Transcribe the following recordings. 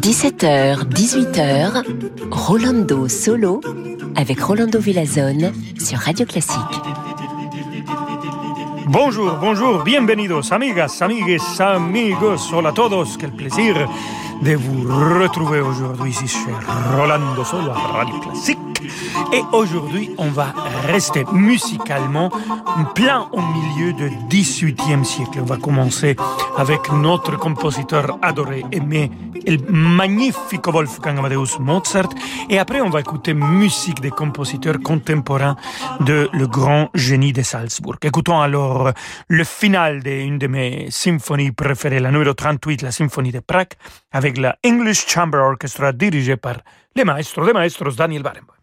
17h, 18h, Rolando Solo avec Rolando Villazone sur Radio Classique. Bonjour, bonjour, bienvenidos, amigas, amigues, amigos, hola a todos, quel plaisir de vous retrouver aujourd'hui ici chez Rolando Solo à Radio Classique. Et aujourd'hui, on va rester musicalement plein au milieu du XVIIIe siècle. On va commencer avec notre compositeur adoré, aimé, le magnifique Wolfgang Amadeus Mozart. Et après, on va écouter musique des compositeurs contemporains de le grand génie de Salzbourg. Écoutons alors le final d'une de mes symphonies préférées, la numéro 38, la symphonie de Prague, avec la English Chamber Orchestra dirigée par le maestro de maestros Daniel Barenboim.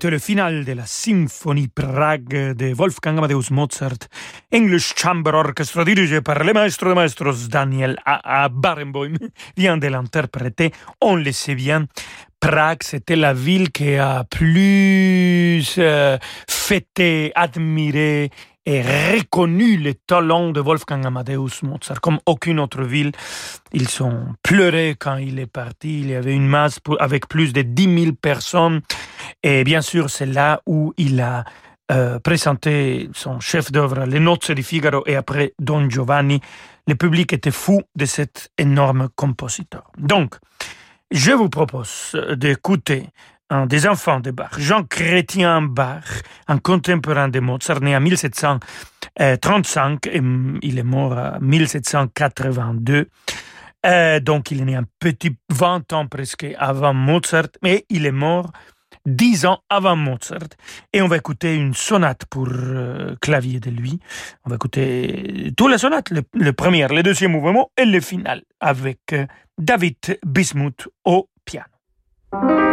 C'était le final de la symphonie Prague de Wolfgang Amadeus Mozart, English Chamber Orchestra dirigé par le maestro de maestros Daniel A. A. Barenboim, vient de l'interpréter. On le sait bien, Prague, c'était la ville qui a plus euh, fêté, admiré et reconnu les talents de Wolfgang Amadeus Mozart. Comme aucune autre ville, ils ont pleuré quand il est parti. Il y avait une masse avec plus de 10 000 personnes. Et bien sûr, c'est là où il a euh, présenté son chef-d'œuvre, Les Nozze di Figaro, et après Don Giovanni. Le public était fou de cet énorme compositeur. Donc, je vous propose d'écouter un des enfants de Bach, Jean Chrétien Bach, un contemporain de Mozart, né en 1735 et il est mort en 1782. Euh, donc il est né un petit 20 ans presque avant Mozart, mais il est mort 10 ans avant Mozart. Et on va écouter une sonate pour euh, clavier de lui. On va écouter toutes les sonates, le, le, premier, le deuxième mouvement et le final, avec euh, David Bismuth au piano.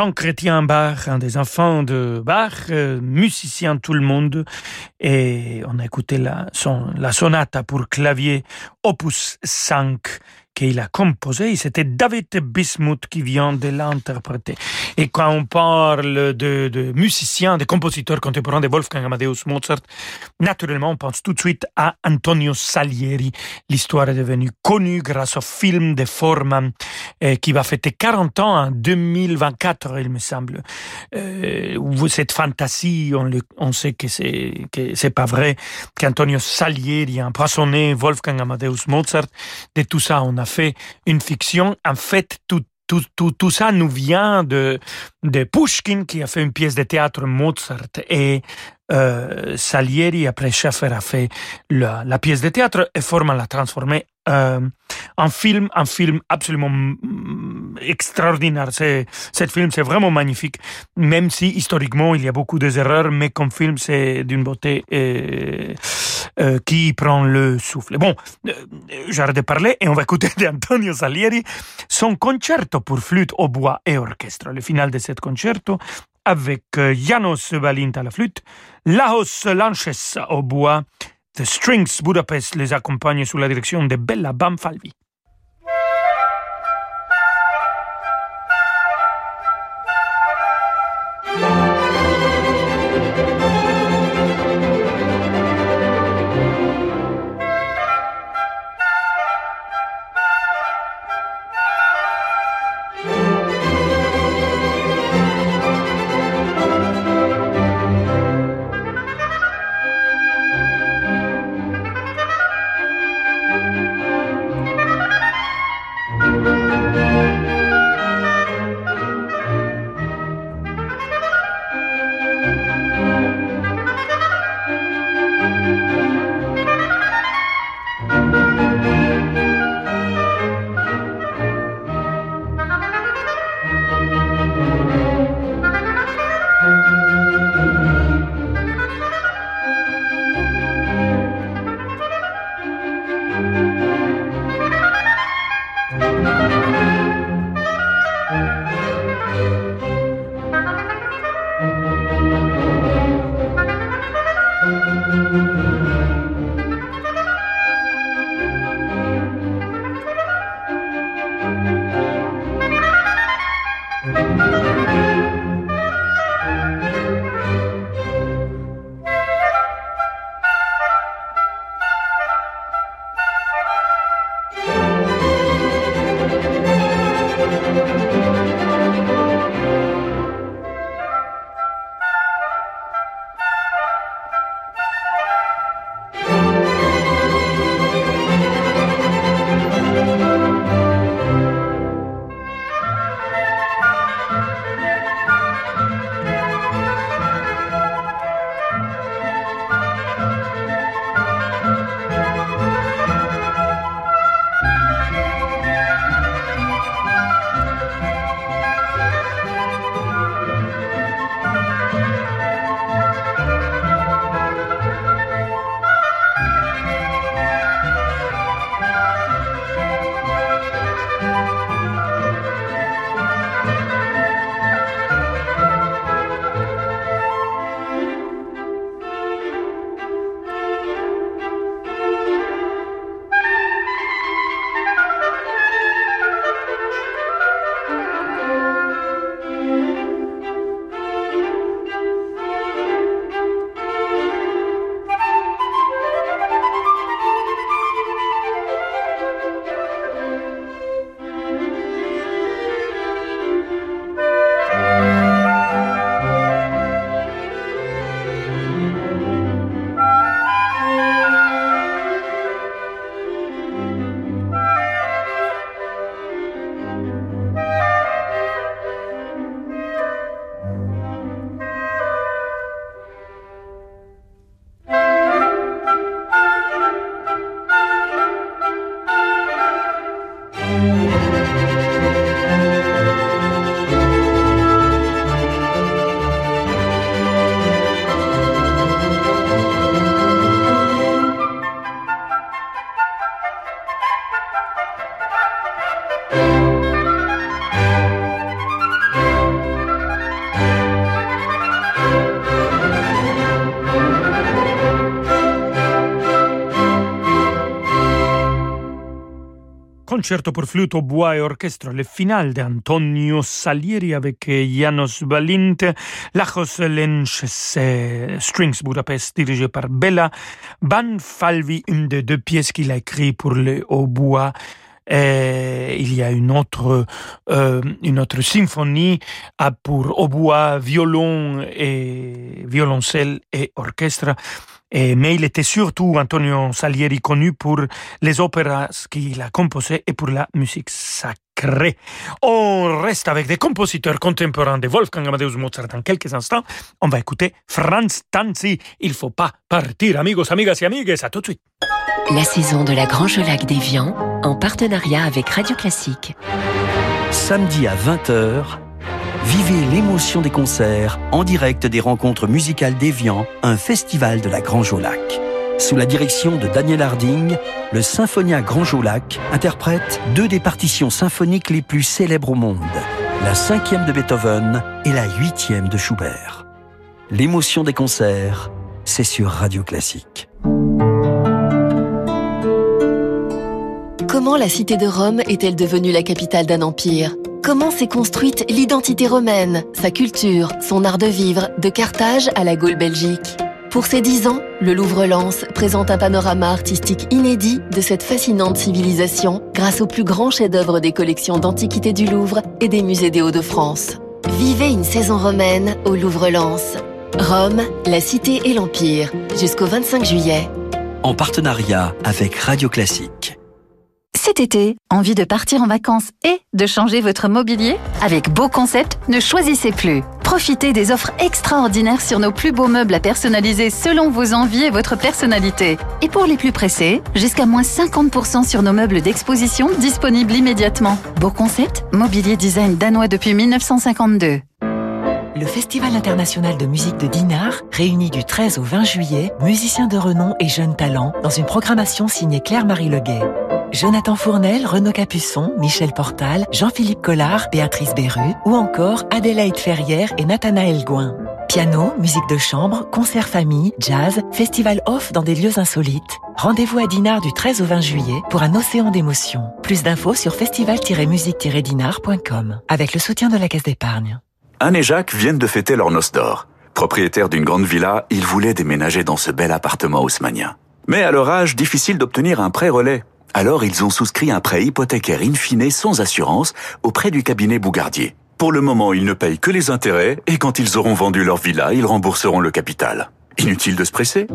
Jean Chrétien Bach, un des enfants de Bach, euh, musicien tout le monde, et on a écouté la, son, la sonate pour clavier opus 5 qu'il a composé, c'était David Bismuth qui vient de l'interpréter. Et quand on parle de, de musiciens, de compositeurs contemporains de Wolfgang Amadeus Mozart, naturellement, on pense tout de suite à Antonio Salieri. L'histoire est devenue connue grâce au film de Forman euh, qui va fêter 40 ans en 2024, il me semble. Euh, cette fantaisie, on, sait que c'est que pas vrai, qu'Antonio Salieri a empoisonné Wolfgang Amadeus Mozart. De tout ça, on a fait une fiction. En fait, tout, tout, tout, tout, ça nous vient de, de Pushkin qui a fait une pièce de théâtre Mozart et euh, Salieri, après Schaffer, a fait la, pièce de théâtre et Forman l'a transformée euh, en film, un film absolument mm, extraordinaire. C'est, cette film, c'est vraiment magnifique, même si historiquement il y a beaucoup d'erreurs, mais comme film, c'est d'une beauté euh, euh, qui prend le souffle. Bon, euh, j'arrête de parler et on va écouter d'Antonio Salieri son concerto pour flûte au bois et orchestre. Le final de ce concerto avec euh, Janos Balint à la flûte, Laos Lanches au bois, The Strings Budapest les accompagne sous la direction de Bella Bamfalvi. Concerto pour flûte au bois et orchestre, le final d'Antonio Salieri avec Janos Balint, Lachos Lenches Strings Budapest dirigé par Bella Banfalvi, une des deux pièces qu'il a écrit pour le hautbois et il y a une autre, euh, une autre symphonie pour hautbois, violon et violoncelle et orchestre. Et, mais il était surtout Antonio Salieri connu pour les opéras qu'il a composées et pour la musique sacrée. On reste avec des compositeurs contemporains de Wolfgang Amadeus Mozart dans quelques instants. On va écouter Franz Tanzi. Il faut pas partir, amigos, amigas et amigues. À tout de suite. La saison de la Grange Lac d'Evian en partenariat avec Radio Classique. Samedi à 20h, vivez l'émotion des concerts en direct des rencontres musicales d'Evian, un festival de la Grange au Lac. Sous la direction de Daniel Harding, le Symphonia Grange au interprète deux des partitions symphoniques les plus célèbres au monde, la cinquième de Beethoven et la huitième de Schubert. L'émotion des concerts, c'est sur Radio Classique. Comment la cité de Rome est-elle devenue la capitale d'un empire? Comment s'est construite l'identité romaine, sa culture, son art de vivre, de Carthage à la Gaule belgique? Pour ses dix ans, le Louvre-Lens présente un panorama artistique inédit de cette fascinante civilisation grâce au plus grand chef-d'œuvre des collections d'antiquités du Louvre et des musées des Hauts-de-France. Vivez une saison romaine au Louvre-Lens. Rome, la cité et l'empire, jusqu'au 25 juillet. En partenariat avec Radio Classique. Cet été, envie de partir en vacances et de changer votre mobilier? Avec Beau Concept, ne choisissez plus. Profitez des offres extraordinaires sur nos plus beaux meubles à personnaliser selon vos envies et votre personnalité. Et pour les plus pressés, jusqu'à moins 50% sur nos meubles d'exposition disponibles immédiatement. Beau Concept, mobilier design danois depuis 1952. Le Festival international de musique de Dinard réunit du 13 au 20 juillet musiciens de renom et jeunes talents dans une programmation signée Claire-Marie Leguet. Jonathan Fournel, Renaud Capuçon, Michel Portal, Jean-Philippe Collard, Béatrice Berru ou encore Adélaïde Ferrière et Nathanaël Gouin. Piano, musique de chambre, concert famille, jazz, festival off dans des lieux insolites. Rendez-vous à Dinard du 13 au 20 juillet pour un océan d'émotions. Plus d'infos sur festival-musique-dinard.com avec le soutien de la Caisse d'épargne. Anne et Jacques viennent de fêter leur noce d'or. Propriétaires d'une grande villa, ils voulaient déménager dans ce bel appartement haussmanien. Mais à leur âge, difficile d'obtenir un prêt relais. Alors ils ont souscrit un prêt hypothécaire in fine sans assurance auprès du cabinet Bougardier. Pour le moment, ils ne payent que les intérêts et quand ils auront vendu leur villa, ils rembourseront le capital. Inutile de se presser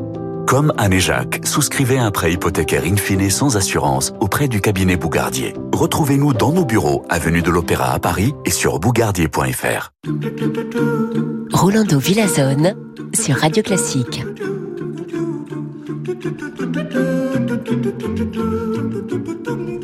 Comme Anne et Jacques, souscrivez un prêt hypothécaire in fine sans assurance auprès du cabinet Bougardier. Retrouvez-nous dans nos bureaux, avenue de l'Opéra à Paris et sur bougardier.fr. Rolando Villazone sur Radio Classique. Thank you.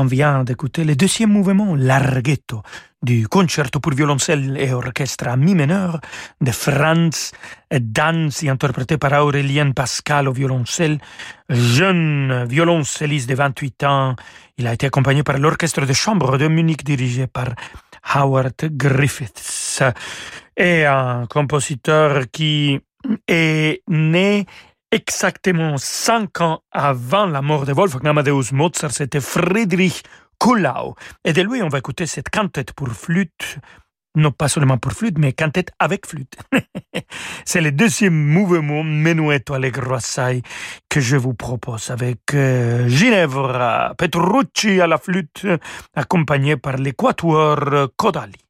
On vient d'écouter le deuxième mouvement, Larghetto, du concerto pour violoncelle et orchestre à mi mineur de Franz Danz, interprété par Aurélien Pascal au violoncelle, jeune violoncelliste de 28 ans. Il a été accompagné par l'orchestre de chambre de Munich dirigé par Howard Griffiths et un compositeur qui est né exactement cinq ans avant la mort de Wolfgang Amadeus Mozart, c'était Friedrich Kuhlau. Et de lui, on va écouter cette quintette pour flûte, non pas seulement pour flûte, mais quintette avec flûte. C'est le deuxième mouvement Menuetto Allegro Assai que je vous propose avec euh, Ginevra Petrucci à la flûte, accompagné par l'équateur Kodali.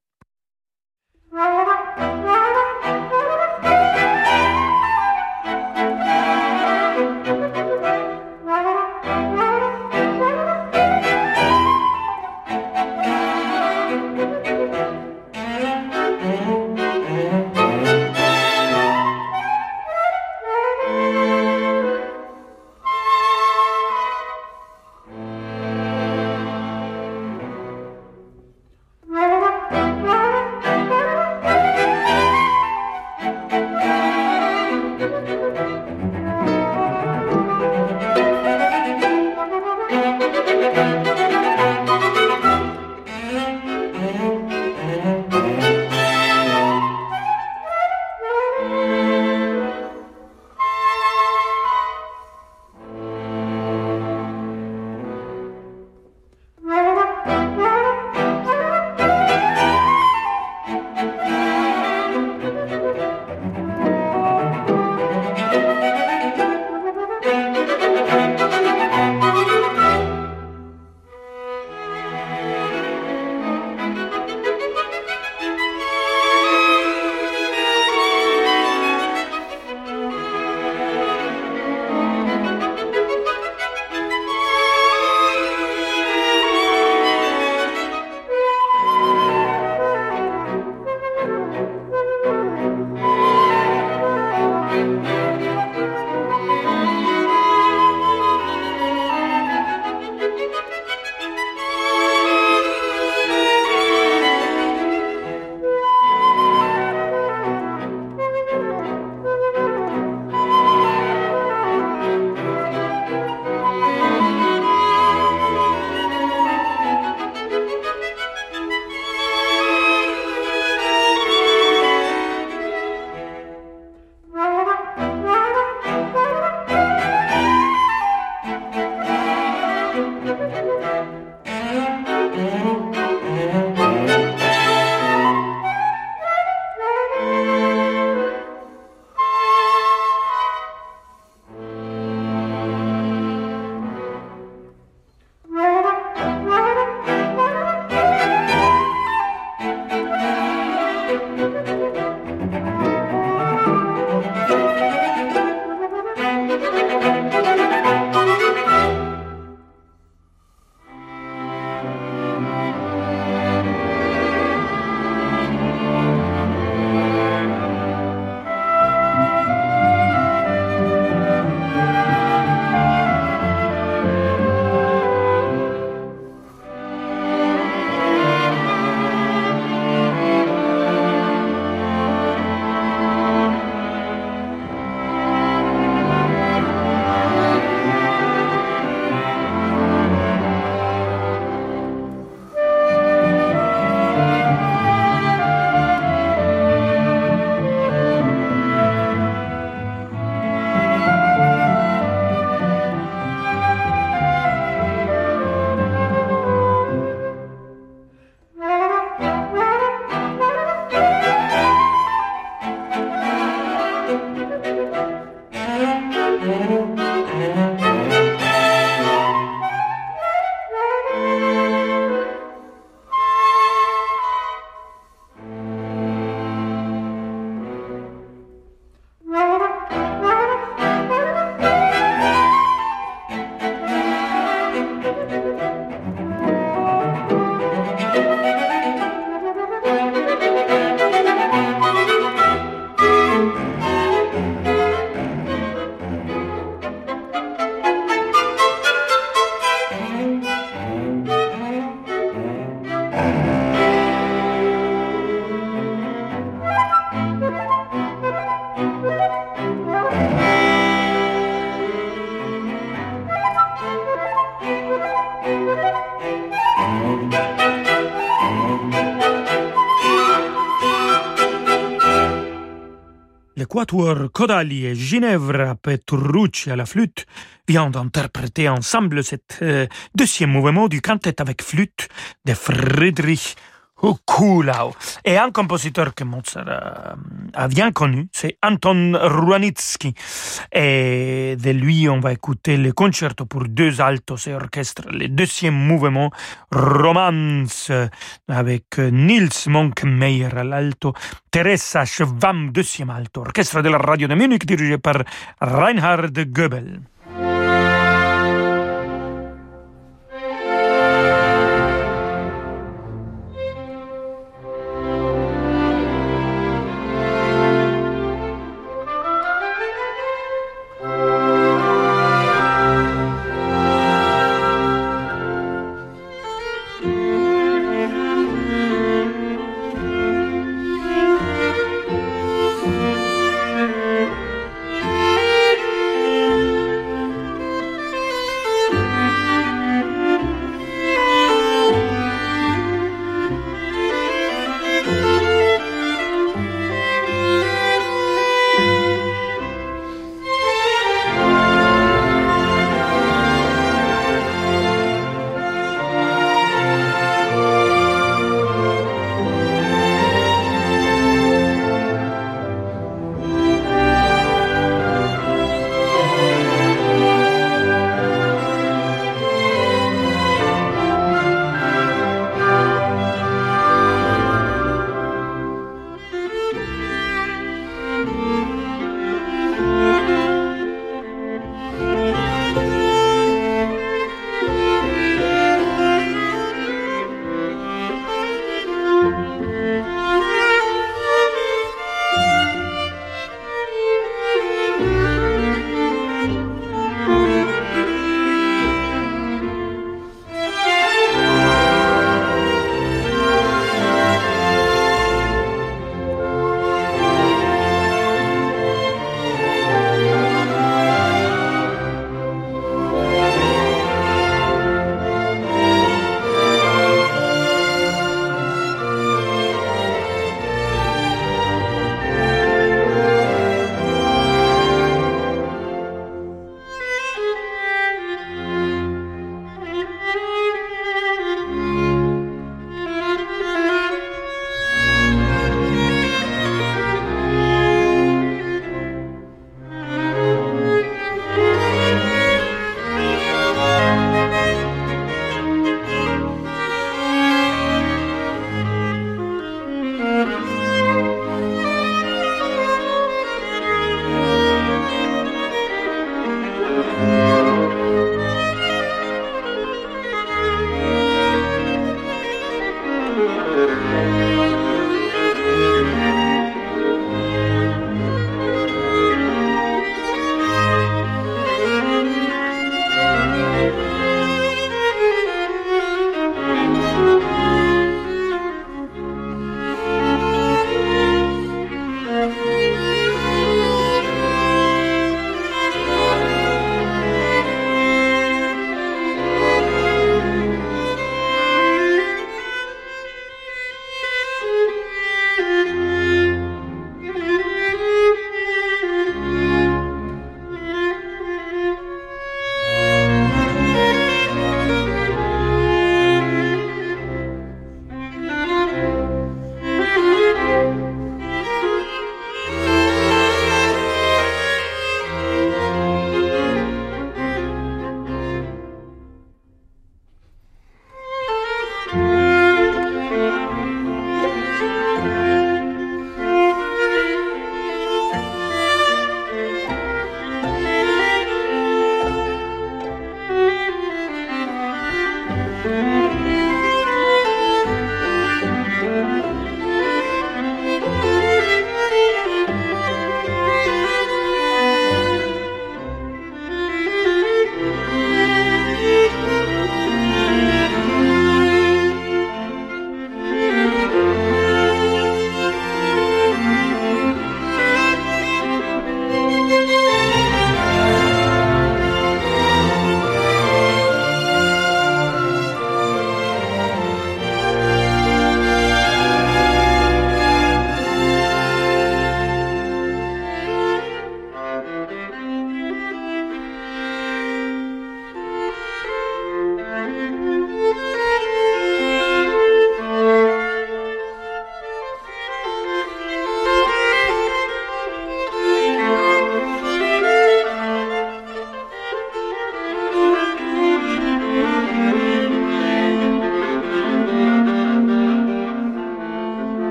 Quatuor Codali et Ginevra Petrucci à la flûte vient d'interpréter ensemble cet euh, deuxième mouvement du quintet avec flûte de Friedrich Et un compositeur que Mozart a, a bien connu, c'est Anton Ruanitsky. Et de lui, on va écouter le concerto pour deux altos et orchestre, le deuxième mouvement, Romance, avec Nils Monkmeyer à l'alto, Teresa Schwamm, deuxième alto, orchestre de la radio de Munich dirigé par Reinhard Goebel.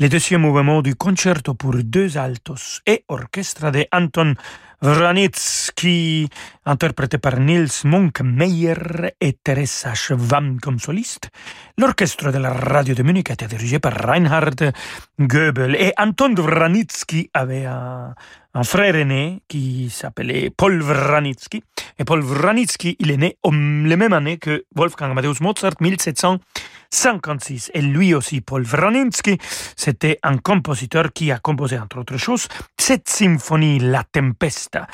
Le deuxième mouvement du concerto pour deux altos et orchestre de Anton Vranitzky, interprété par Nils Monkmeyer et Teresa Schwamm comme soliste. L'orchestre de la radio de Munich était dirigé par Reinhard Goebel et Anton Vranitzky avait un, frère aîné qui s'appelait Paul Vranitzky. Et Paul Vranitzky, il est né la même année que Wolfgang Amadeus Mozart, 1756. Et lui aussi, Paul Vranitzky, c'était un compositeur qui a composé, entre autres choses, cette symphonie, La Tempesta.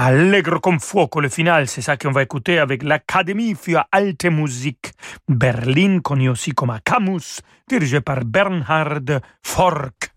Allegro con fuoco, le final, c'est ça qu'on va écouter avec l'Académie für Alte Musik Berlin, connu aussi comme Camus, dirigé par Bernhard Fork.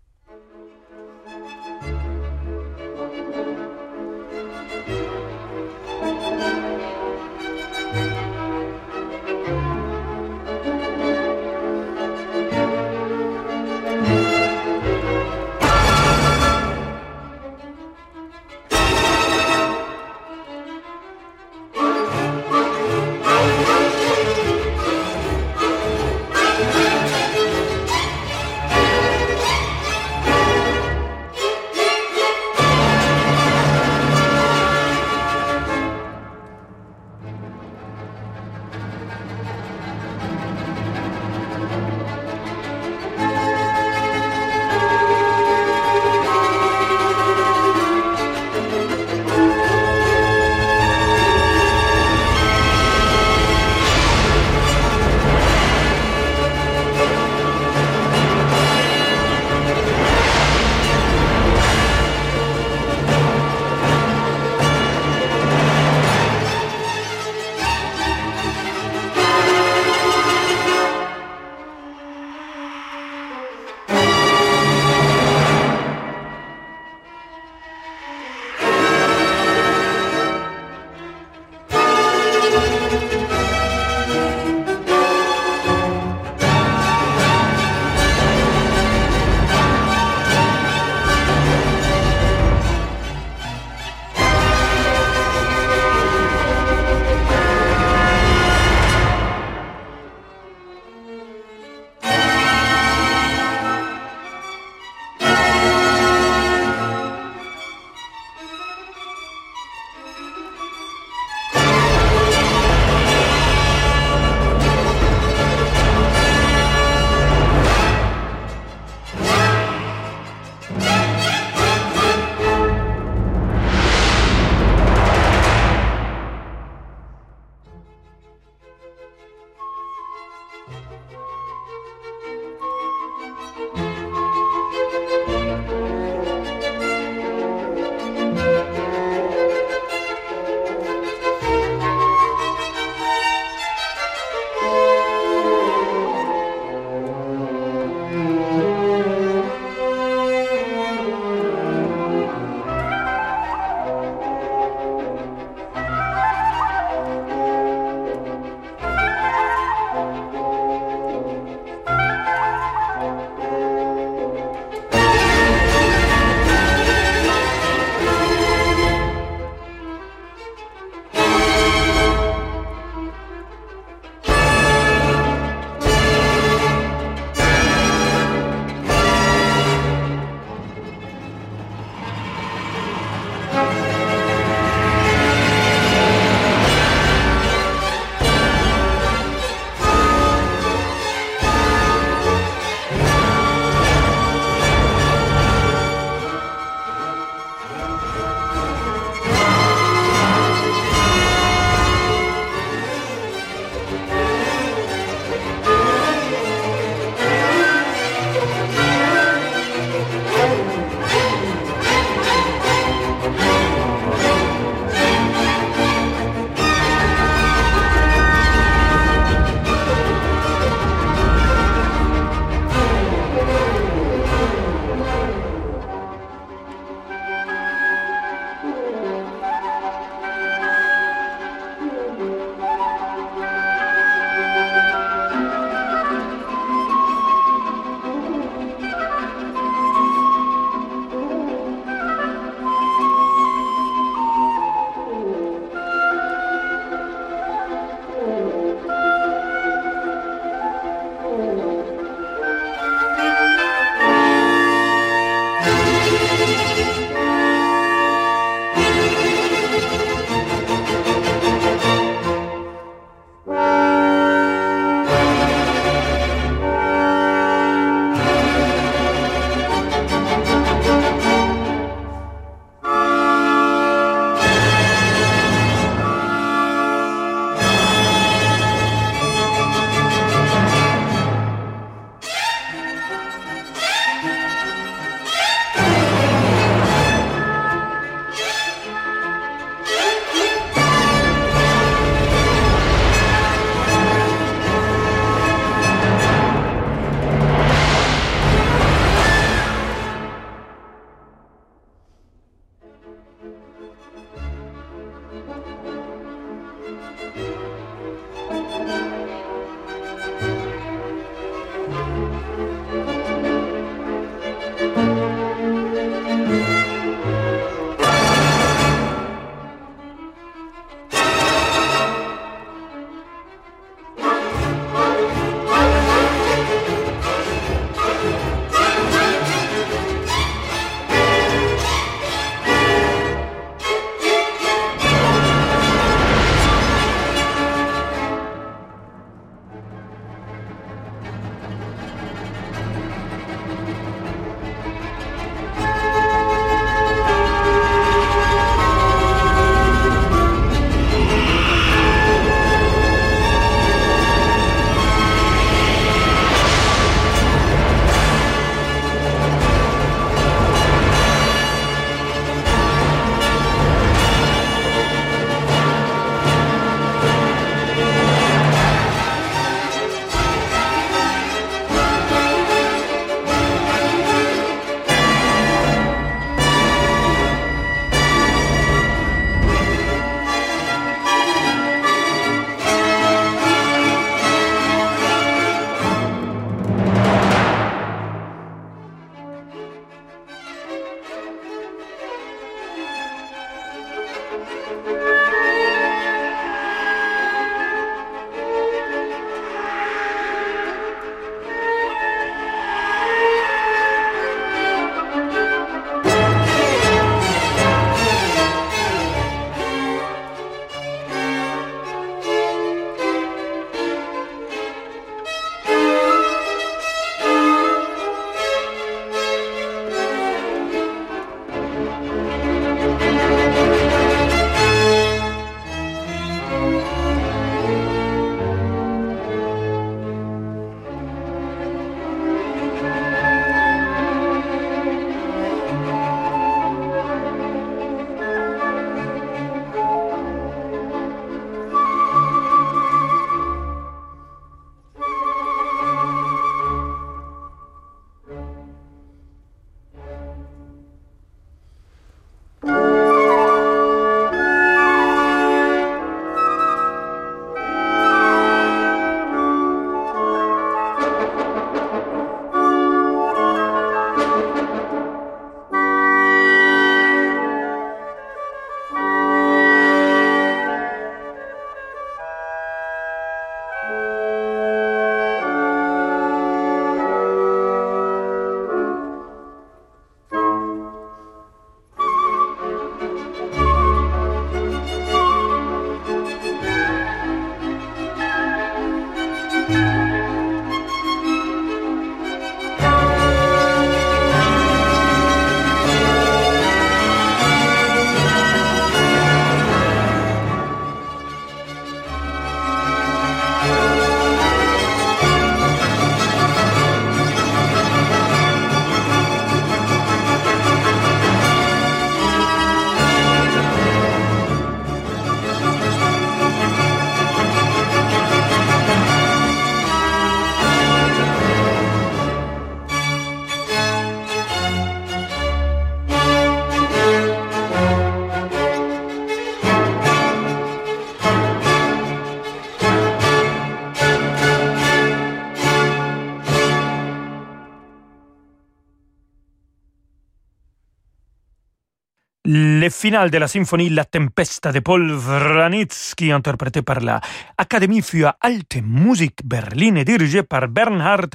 Le final de la symphonie La Tempesta de Paul Wranitzky, interprété par la Académie für Alte Musik Berlin et dirigé par Bernhard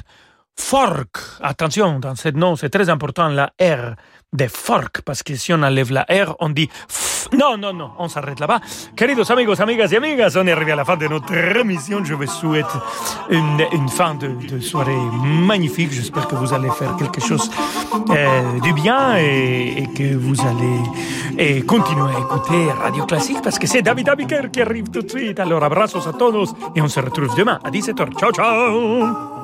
Fork. Attention, dans ce nom, c'est très important, la R de Fork, parce que si on enlève la R, on dit Non, non, non, on s'arrête là-bas. Queridos amigos, amigas et amigas, on est arrivé à la fin de notre émission. Je vous souhaite une, une fin de, de, soirée magnifique. J'espère que vous allez faire quelque chose euh, du bien et, que vous allez continuer à écouter Radio Classique parce que c'est David Abiker qui arrive tout de suite. Alors, abrazos a todos et on se retrouve demain à 17h. Ciao, ciao